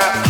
Yeah.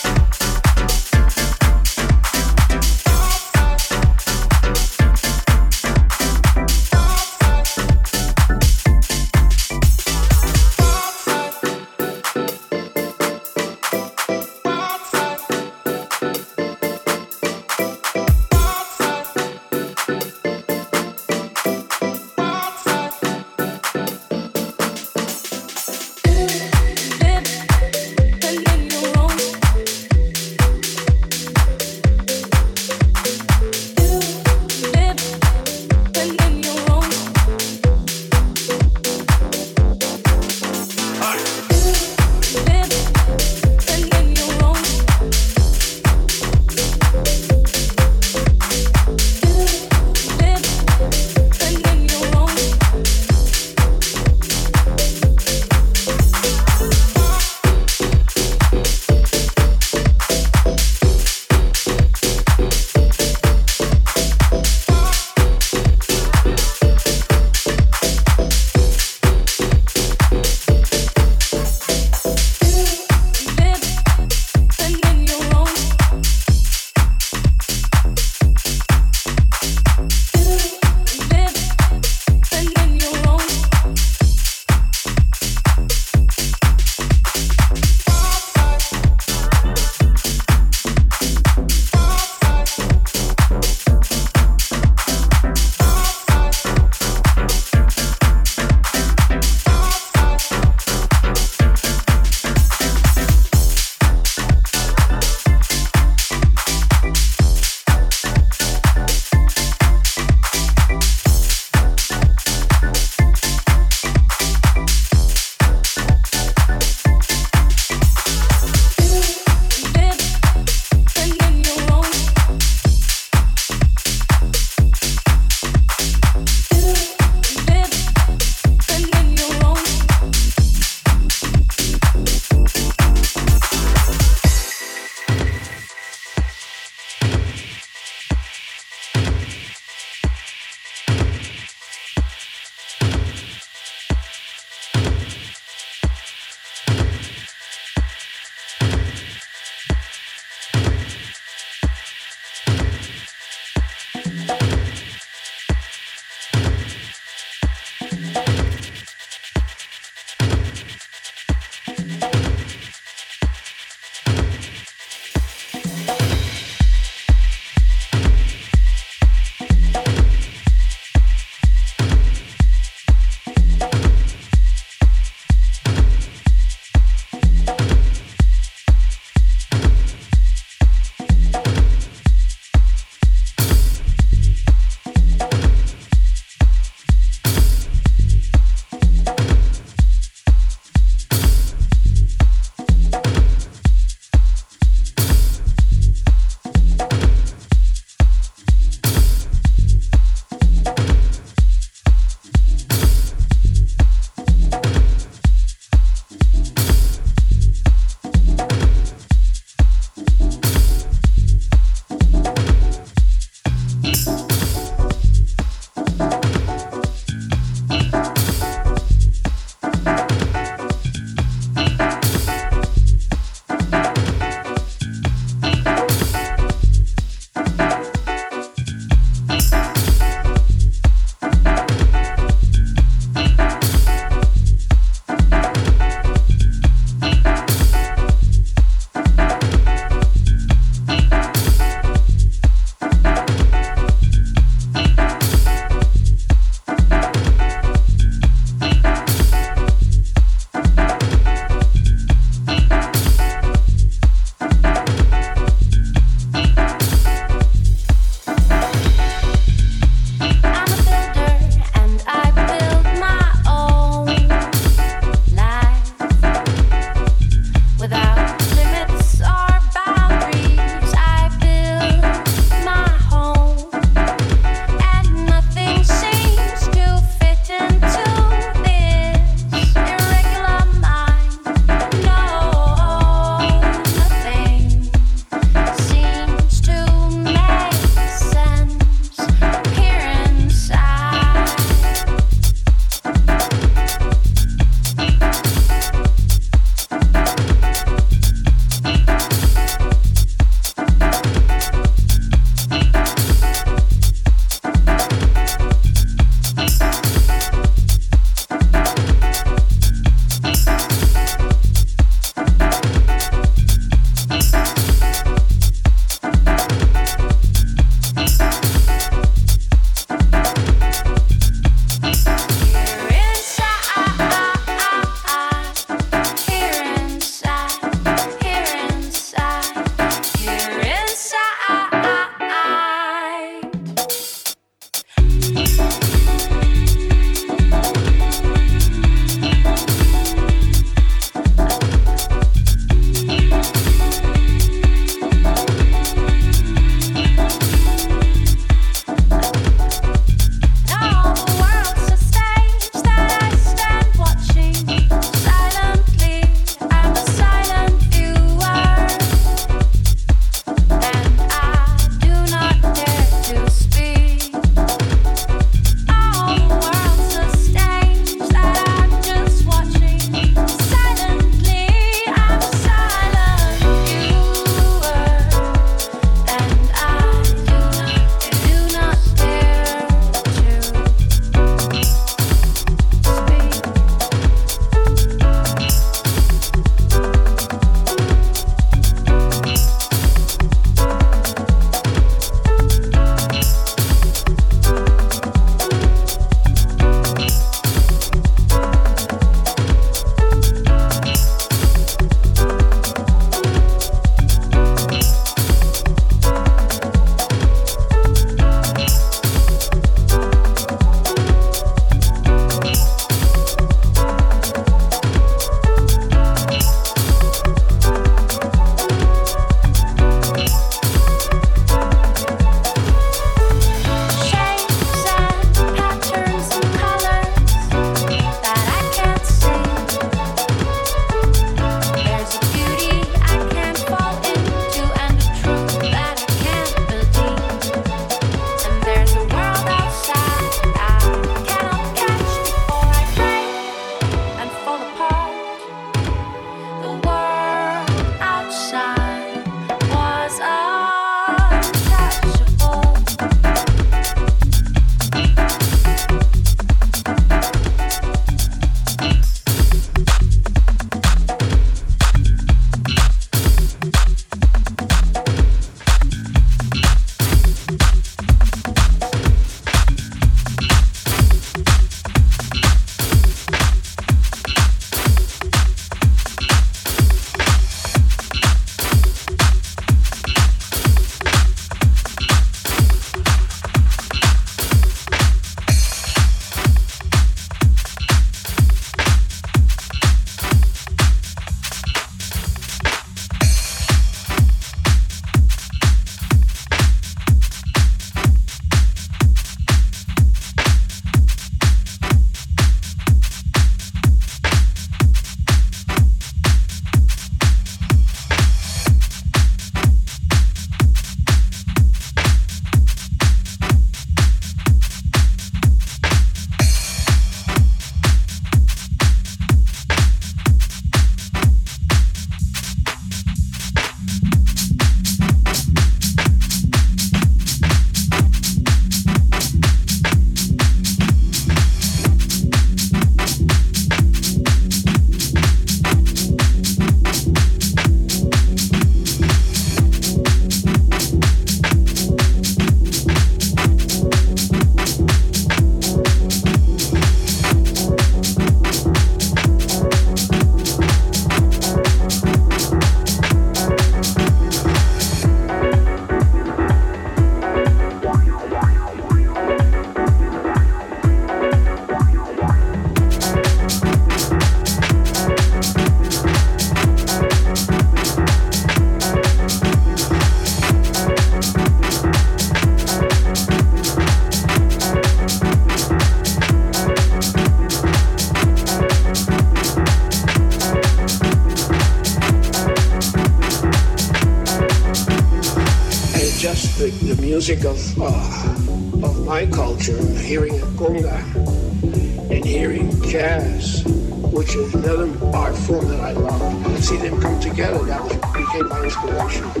Together, that was, became my inspiration.